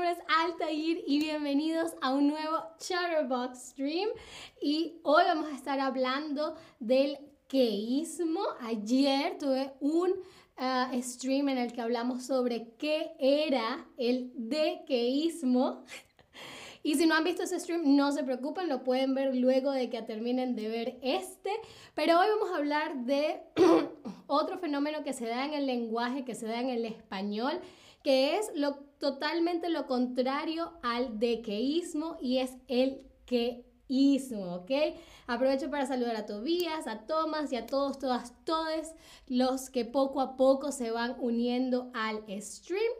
nombre es Altair y bienvenidos a un nuevo Chatterbox Stream. Y hoy vamos a estar hablando del queísmo. Ayer tuve un uh, stream en el que hablamos sobre qué era el dequeísmo. Y si no han visto ese stream, no se preocupen, lo pueden ver luego de que terminen de ver este. Pero hoy vamos a hablar de otro fenómeno que se da en el lenguaje, que se da en el español, que es lo, totalmente lo contrario al dequeísmo y es el queísmo, ¿ok? Aprovecho para saludar a Tobías, a Tomás y a todos, todas, todos los que poco a poco se van uniendo al stream.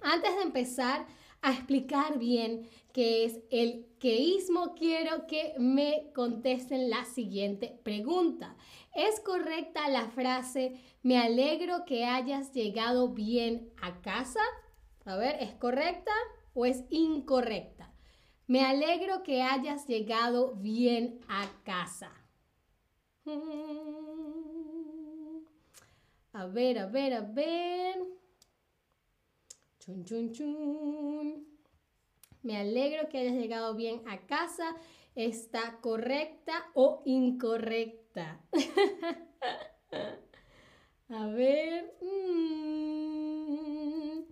Antes de empezar a explicar bien qué es el queísmo, quiero que me contesten la siguiente pregunta. ¿Es correcta la frase me alegro que hayas llegado bien a casa? A ver, ¿es correcta o es incorrecta? Me alegro que hayas llegado bien a casa. A ver, a ver, a ver. Chun, chun, chun. Me alegro que hayas llegado bien a casa. ¿Está correcta o incorrecta? A ver. Mm,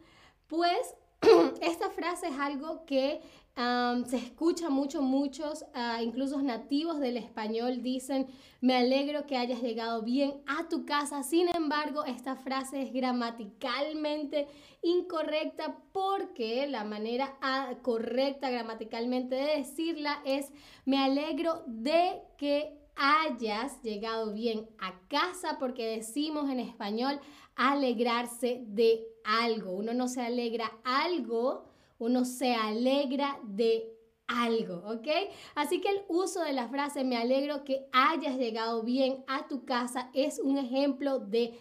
pues esta frase es algo que se escucha mucho, muchos, uh, incluso nativos del español dicen, me alegro que hayas llegado bien a tu casa. Sin embargo, esta frase es gramaticalmente incorrecta porque la manera ah, correcta gramaticalmente de decirla es, me alegro de que hayas llegado bien a casa, porque decimos en español alegrarse de algo. Uno no se alegra algo, uno se alegra de algo, ¿ok? Así que el uso de la frase me alegro que hayas llegado bien a tu casa es un ejemplo de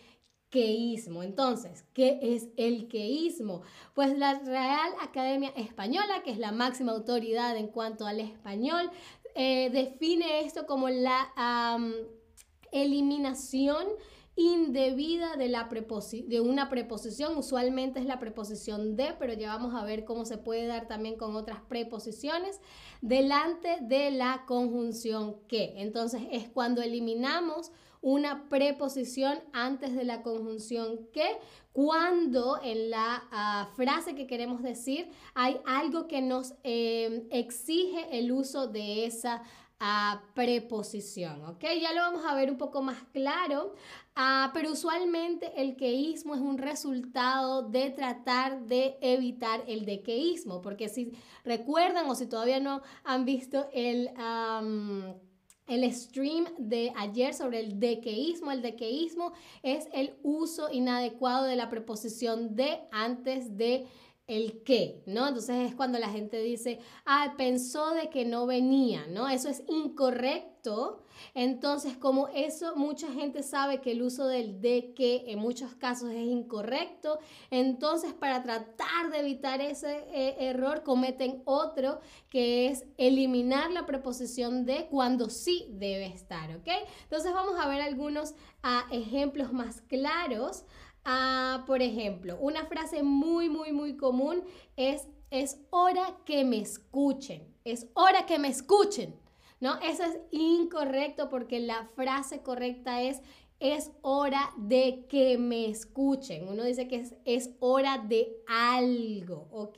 queísmo. Entonces, ¿qué es el queísmo? Pues la Real Academia Española, que es la máxima autoridad en cuanto al español, eh, define esto como la eliminación indebida de, la de una preposición. Usualmente es la preposición de, pero ya vamos a ver cómo se puede dar también con otras preposiciones delante de la conjunción que. Entonces es cuando eliminamos una preposición antes de la conjunción que, cuando en la ah, frase que queremos decir hay algo que nos em, exige el uso de esa ah, preposición, ¿ok? Ya lo vamos a ver un poco más claro, ah, pero usualmente el queísmo es un resultado de tratar de evitar el dequeísmo, porque si recuerdan o si todavía no han visto el el stream de ayer sobre el dequeísmo. El dequeísmo es el uso inadecuado de la preposición de antes de el qué, ¿no? Entonces es cuando la gente dice, ah, pensó de que no venía, ¿no? Eso es incorrecto. Entonces, como eso, mucha gente sabe que el uso del de que en muchos casos es incorrecto. Entonces, para tratar de evitar ese eh, error, cometen otro, que es eliminar la preposición de cuando sí debe estar, ¿ok? Entonces, vamos a ver algunos ah, ejemplos más claros. Ah, por ejemplo, una frase muy, muy, muy común es, es hora que me escuchen. Es hora que me escuchen. ¿No? Eso es incorrecto porque la frase correcta es es hora de que me escuchen. Uno dice que es, es, hora de algo, ¿ok?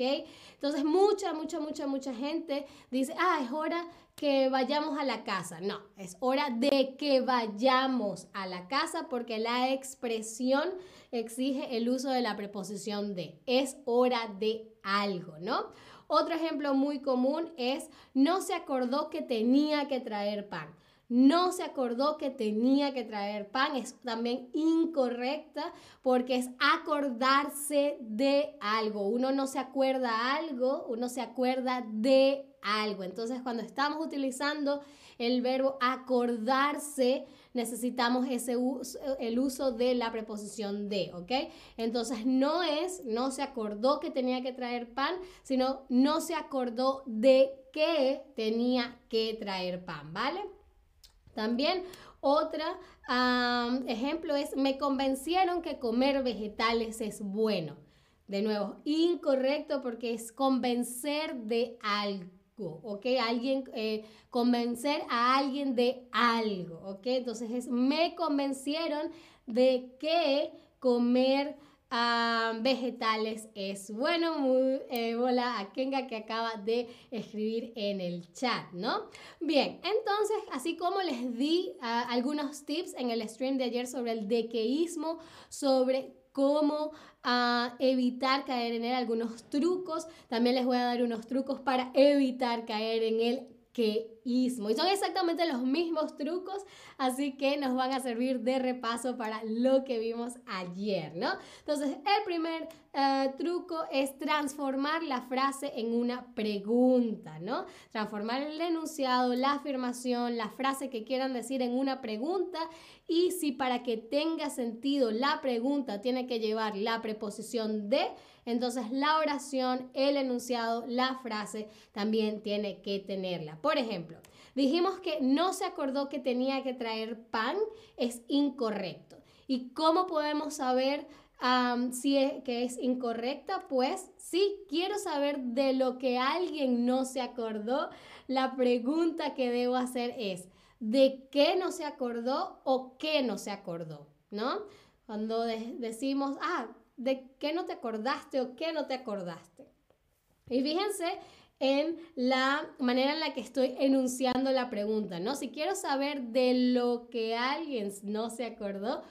Entonces mucha, mucha, mucha, mucha gente dice, ah, es hora que vayamos a la casa. No, es hora de que vayamos a la casa porque la expresión exige el uso de la preposición de. Es hora de algo, ¿no? Otro ejemplo muy común es no se acordó que tenía que traer pan. No se acordó que tenía que traer pan. Es también incorrecta porque es acordarse de algo. Uno no se acuerda algo, uno se acuerda de algo. Entonces, cuando estamos utilizando el verbo acordarse, necesitamos ese uso, el uso de la preposición de, ¿ok? Entonces no es, no se acordó que tenía que traer pan, sino no se acordó de que tenía que traer pan, ¿vale? También otro ejemplo es, me convencieron que comer vegetales es bueno. De nuevo, incorrecto porque es convencer de algo, ¿ok? Alguien, eh, convencer a alguien de algo, ¿ok? Entonces es, me convencieron de que comer vegetales es bueno. Muy, eh, hola a Kenga que acaba de escribir en el chat, ¿no? Bien, entonces, así como les di ah, algunos tips en el stream de ayer sobre el dequeísmo, sobre cómo ah, evitar caer en él, algunos trucos. También les voy a dar unos trucos para evitar caer en él y son exactamente los mismos trucos, así que nos van a servir de repaso para lo que vimos ayer, ¿no? Entonces, el primer eh, truco es transformar la frase en una pregunta, ¿no? Transformar el enunciado, la afirmación, la frase que quieran decir en una pregunta y si para que tenga sentido la pregunta tiene que llevar la preposición de, entonces la oración, el enunciado, la frase también tiene que tenerla. Por ejemplo, dijimos que no se acordó que tenía que traer pan, es incorrecto. ¿Y cómo podemos saber si es que es incorrecta? Pues si quiero saber de lo que alguien no se acordó, la pregunta que debo hacer es, ¿de qué no se acordó o qué no se acordó? ¿No? Cuando decimos, ah, de qué no te acordaste o qué no te acordaste. Y fíjense en la manera en la que estoy enunciando la pregunta, ¿no? Si quiero saber de lo que alguien no se acordó,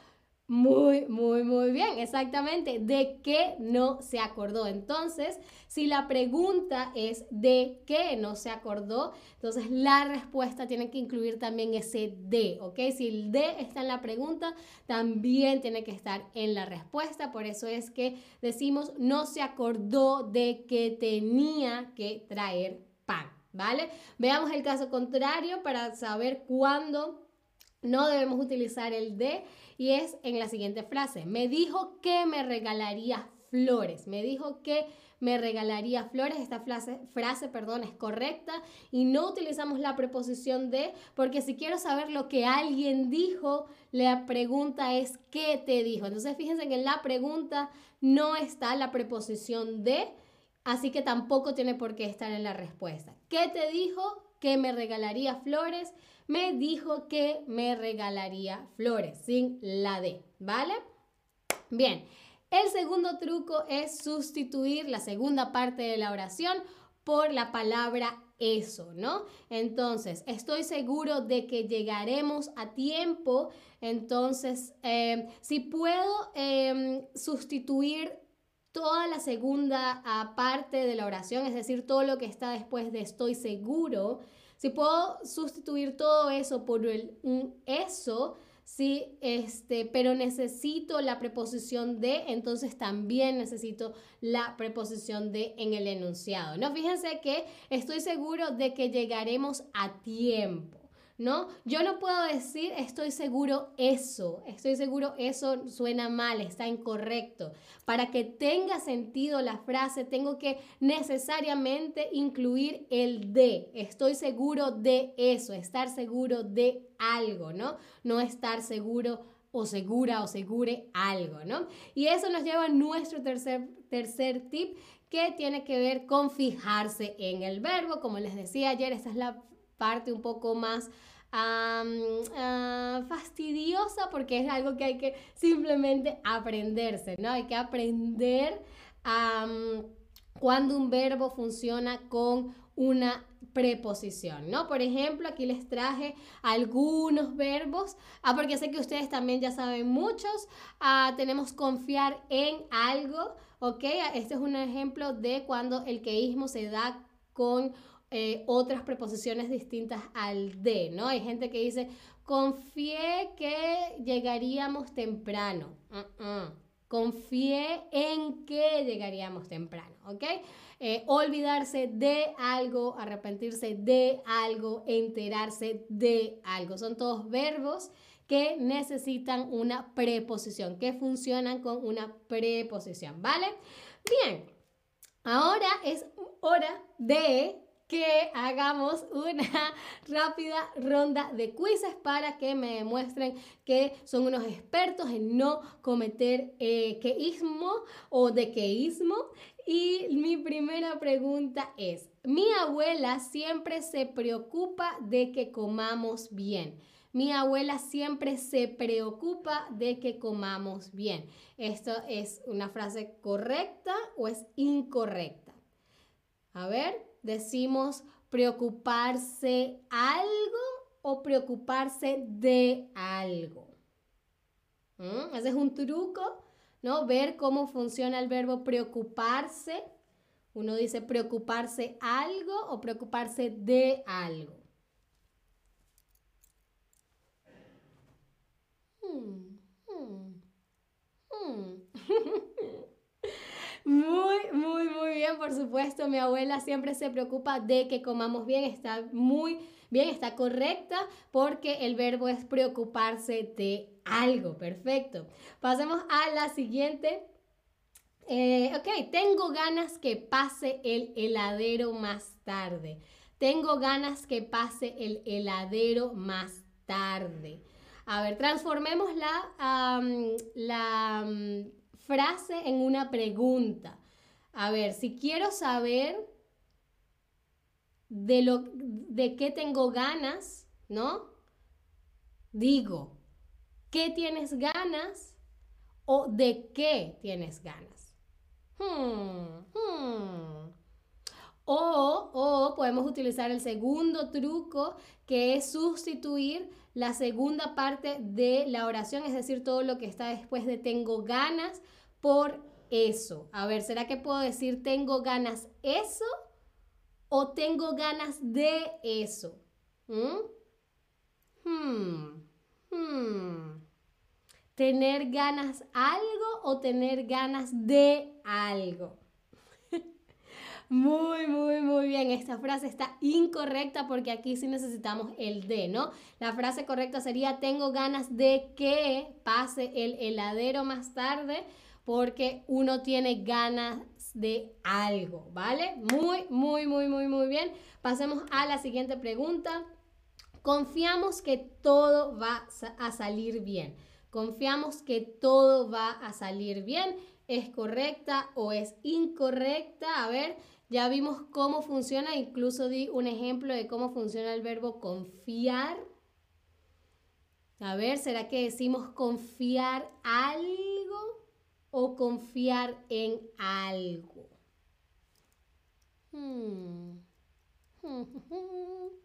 muy, muy, muy bien, exactamente. ¿De qué no se acordó? Entonces, si la pregunta es ¿de qué no se acordó? Entonces, la respuesta tiene que incluir también ese de, ¿ok? Si el de está en la pregunta, también tiene que estar en la respuesta. Por eso es que decimos no se acordó de que tenía que traer pan, ¿vale? Veamos el caso contrario para saber cuándo no debemos utilizar el de y es en la siguiente frase. Me dijo que me regalaría flores. Me dijo que me regalaría flores. Esta frase, frase perdón, es correcta y no utilizamos la preposición de porque si quiero saber lo que alguien dijo, la pregunta es ¿qué te dijo? Entonces fíjense que en la pregunta no está la preposición de, así que tampoco tiene por qué estar en la respuesta. ¿Qué te dijo? Que me regalaría flores me dijo que me regalaría flores sin la D, ¿vale? Bien, el segundo truco es sustituir la segunda parte de la oración por la palabra eso, ¿no? Entonces, estoy seguro de que llegaremos a tiempo. Entonces, eh, si puedo em, sustituir toda la segunda ah, parte de la oración, es decir, todo lo que está después de estoy seguro, si puedo sustituir todo eso por el, un eso, sí, este, pero necesito la preposición de, entonces también necesito la preposición de en el enunciado. No, fíjense que estoy seguro de que llegaremos a tiempo. ¿No? Yo no puedo decir estoy seguro eso, estoy seguro eso suena mal, está incorrecto. Para que tenga sentido la frase, tengo que necesariamente incluir el de, estoy seguro de eso, estar seguro de algo, ¿no? No estar seguro o segura o segure algo, ¿no? Y eso nos lleva a nuestro tercer, tercer tip que tiene que ver con fijarse en el verbo. Como les decía ayer, esta es la parte un poco más ah, fastidiosa porque es algo que hay que simplemente aprenderse, ¿no? Hay que aprender cuando un verbo funciona con una preposición, ¿no? Por ejemplo, aquí les traje algunos verbos, ah, porque sé que ustedes también ya saben muchos. Ah, tenemos confiar en algo, ¿ok? Este es un ejemplo de cuando el queísmo se da con eh, otras preposiciones distintas al de, ¿no? Hay gente que dice, confié que llegaríamos temprano. Confié en que llegaríamos temprano, ¿ok? Eh, olvidarse de algo, arrepentirse de algo, enterarse de algo. Son todos verbos que necesitan una preposición, que funcionan con una preposición, ¿vale? Bien, ahora es hora de que hagamos una rápida ronda de quizzes para que me demuestren que son unos expertos en no cometer eh, queísmo o dequeísmo. Y mi primera pregunta es, mi abuela siempre se preocupa de que comamos bien. Mi abuela siempre se preocupa de que comamos bien. ¿Esto es una frase correcta o es incorrecta? A ver, decimos preocuparse algo o preocuparse de algo. ¿Mm? Ese es un truco, ¿no? Ver cómo funciona el verbo preocuparse. Uno dice preocuparse algo o preocuparse de algo. Hmm, hmm, hmm. Muy, muy, muy bien, por supuesto. Mi abuela siempre se preocupa de que comamos bien. Está muy bien, está correcta porque el verbo es preocuparse de algo. Perfecto. Pasemos a la siguiente. Eh, ok, tengo ganas que pase el heladero más tarde. Tengo ganas que pase el heladero más tarde. A ver, transformemos la, la frase en una pregunta. A ver, si quiero saber de, lo, de qué tengo ganas, ¿no? Digo, ¿qué tienes ganas? ¿O de qué tienes ganas? Hmm, hmm. O, o podemos utilizar el segundo truco que es sustituir la segunda parte de la oración, es decir, todo lo que está después de tengo ganas por eso. A ver, ¿será que puedo decir tengo ganas eso o tengo ganas de eso? ¿Mm? Hmm, hmm. ¿Tener ganas algo o tener ganas de algo? Muy, muy, muy bien. Esta frase está incorrecta porque aquí sí necesitamos el de, ¿no? La frase correcta sería tengo ganas de que pase el heladero más tarde porque uno tiene ganas de algo, ¿vale? Muy, muy, muy, muy, muy bien. Pasemos a la siguiente pregunta. Confiamos que todo va a salir bien. Confiamos que todo va a salir bien. ¿Es correcta o es incorrecta? A ver, ya vimos cómo funciona, incluso di un ejemplo de cómo funciona el verbo confiar. A ver, ¿será que decimos confiar algo o confiar en algo? Hmm.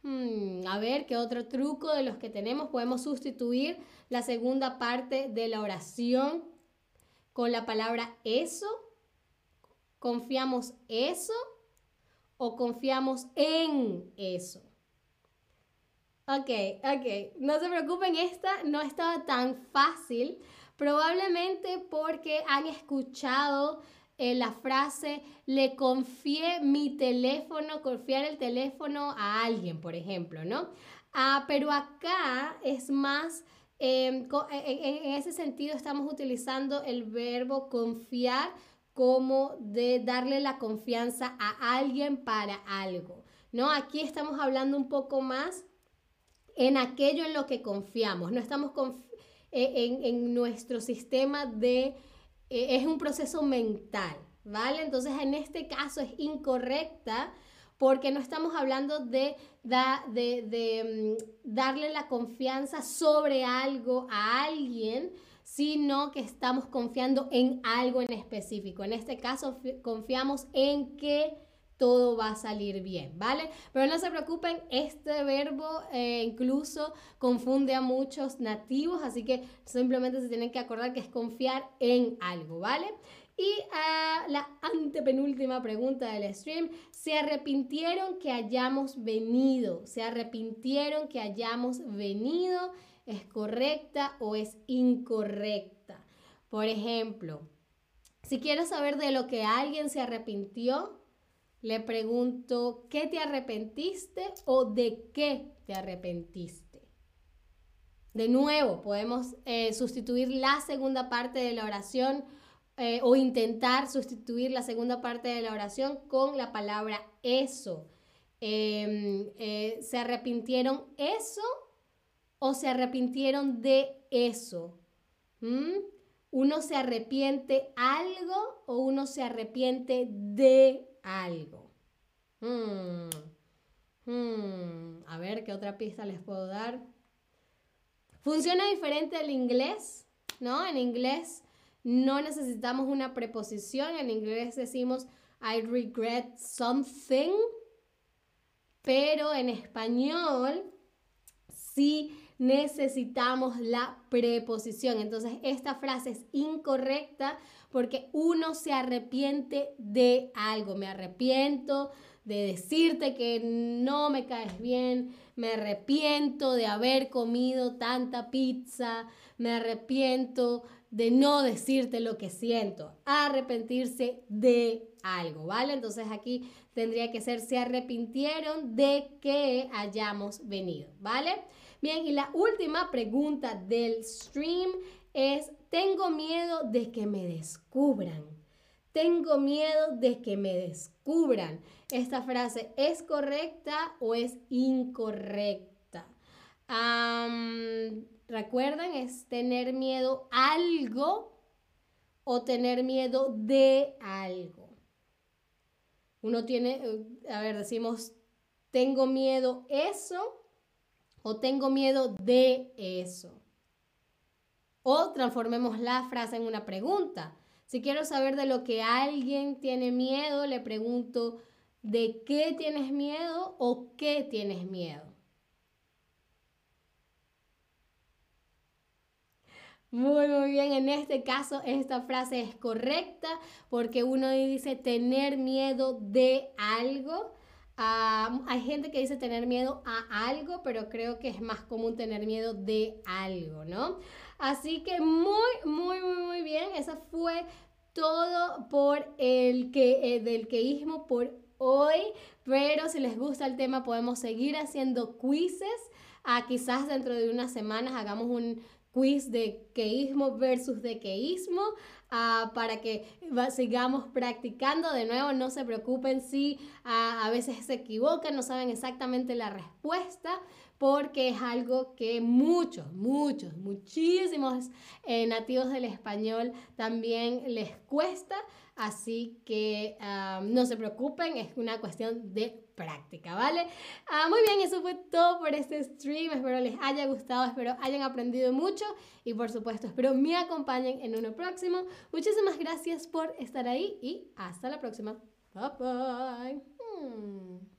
Hmm, a ver, ¿qué otro truco de los que tenemos? Podemos sustituir la segunda parte de la oración con la palabra eso ¿Confiamos eso o confiamos en eso? Ok, ok. No se preocupen, esta no estaba tan fácil. Probablemente porque han escuchado eh, la frase, le confié mi teléfono, confiar el teléfono a alguien, por ejemplo, ¿no? Ah, pero acá es más, em, en ese sentido estamos utilizando el verbo confiar como de darle la confianza a alguien para algo, ¿no? Aquí estamos hablando un poco más en aquello en lo que confiamos, no estamos eh, en, nuestro sistema de, eh, es un proceso mental, ¿vale? Entonces en este caso es incorrecta porque no estamos hablando de, de, de mm, darle la confianza sobre algo a alguien, sino que estamos confiando en algo en específico. En este caso, confiamos en que todo va a salir bien, ¿vale? Pero no se preocupen, este verbo eh, incluso confunde a muchos nativos, así que simplemente se tienen que acordar que es confiar en algo, ¿vale? Y ah, la antepenúltima pregunta del stream, ¿se arrepintieron que hayamos venido? ¿Se arrepintieron que hayamos venido? Es correcta o es incorrecta. Por ejemplo, si quiero saber de lo que alguien se arrepintió, le pregunto, ¿qué te arrepentiste o de qué te arrepentiste? De nuevo, podemos eh, sustituir la segunda parte de la oración eh, o intentar sustituir la segunda parte de la oración con la palabra eso. Em, eh, ¿Se arrepintieron eso o se arrepintieron de eso? ¿Uno se arrepiente algo o uno se arrepiente de algo? Mm. Mm. A ver, ¿qué otra pista les puedo dar? Funciona diferente el inglés, ¿no? En inglés no necesitamos una preposición. En inglés decimos I regret something. Pero en español sí necesitamos la preposición. Entonces esta frase es incorrecta porque uno se arrepiente de algo. Me arrepiento de decirte que no me caes bien, me arrepiento de haber comido tanta pizza, me arrepiento de no decirte lo que siento, arrepentirse de algo, ¿vale? Entonces aquí tendría que ser se arrepintieron de que hayamos venido, ¿vale? Bien, y la última pregunta del stream es, tengo miedo de que me descubran. Tengo miedo de que me descubran. ¿Esta frase es correcta o es incorrecta? Recuerden, es tener miedo a algo o tener miedo de algo. Uno tiene, eh, a ver, decimos, tengo miedo eso o tengo miedo de eso. O transformemos la frase en una pregunta. Si quiero saber de lo que alguien tiene miedo, le pregunto, ¿de qué tienes miedo o qué tienes miedo? Muy, muy bien. En este caso, esta frase es correcta porque uno dice tener miedo de algo. Hay gente que dice tener miedo a algo, pero creo que es más común tener miedo de algo, ¿no? Así que muy, muy, muy, muy bien. Esa fue todo por el que, eh, del queísmo por hoy. Pero si les gusta el tema, podemos seguir haciendo quizzes. Ah, quizás dentro de unas semanas hagamos un quiz de queísmo versus de queísmo ah, para que sigamos practicando de nuevo. No se preocupen si ah, a veces se equivocan, no saben exactamente la respuesta porque es algo que muchos, muchos, muchísimos eh, nativos del español también les cuesta. Así que ah, no se preocupen, es una cuestión de práctica, ¿vale? Muy bien, eso fue todo por este stream. Espero les haya gustado, espero hayan aprendido mucho y por supuesto supuesto. Espero me acompañen en uno próximo. Muchísimas gracias por estar ahí y hasta la próxima. Bye bye. Hmm.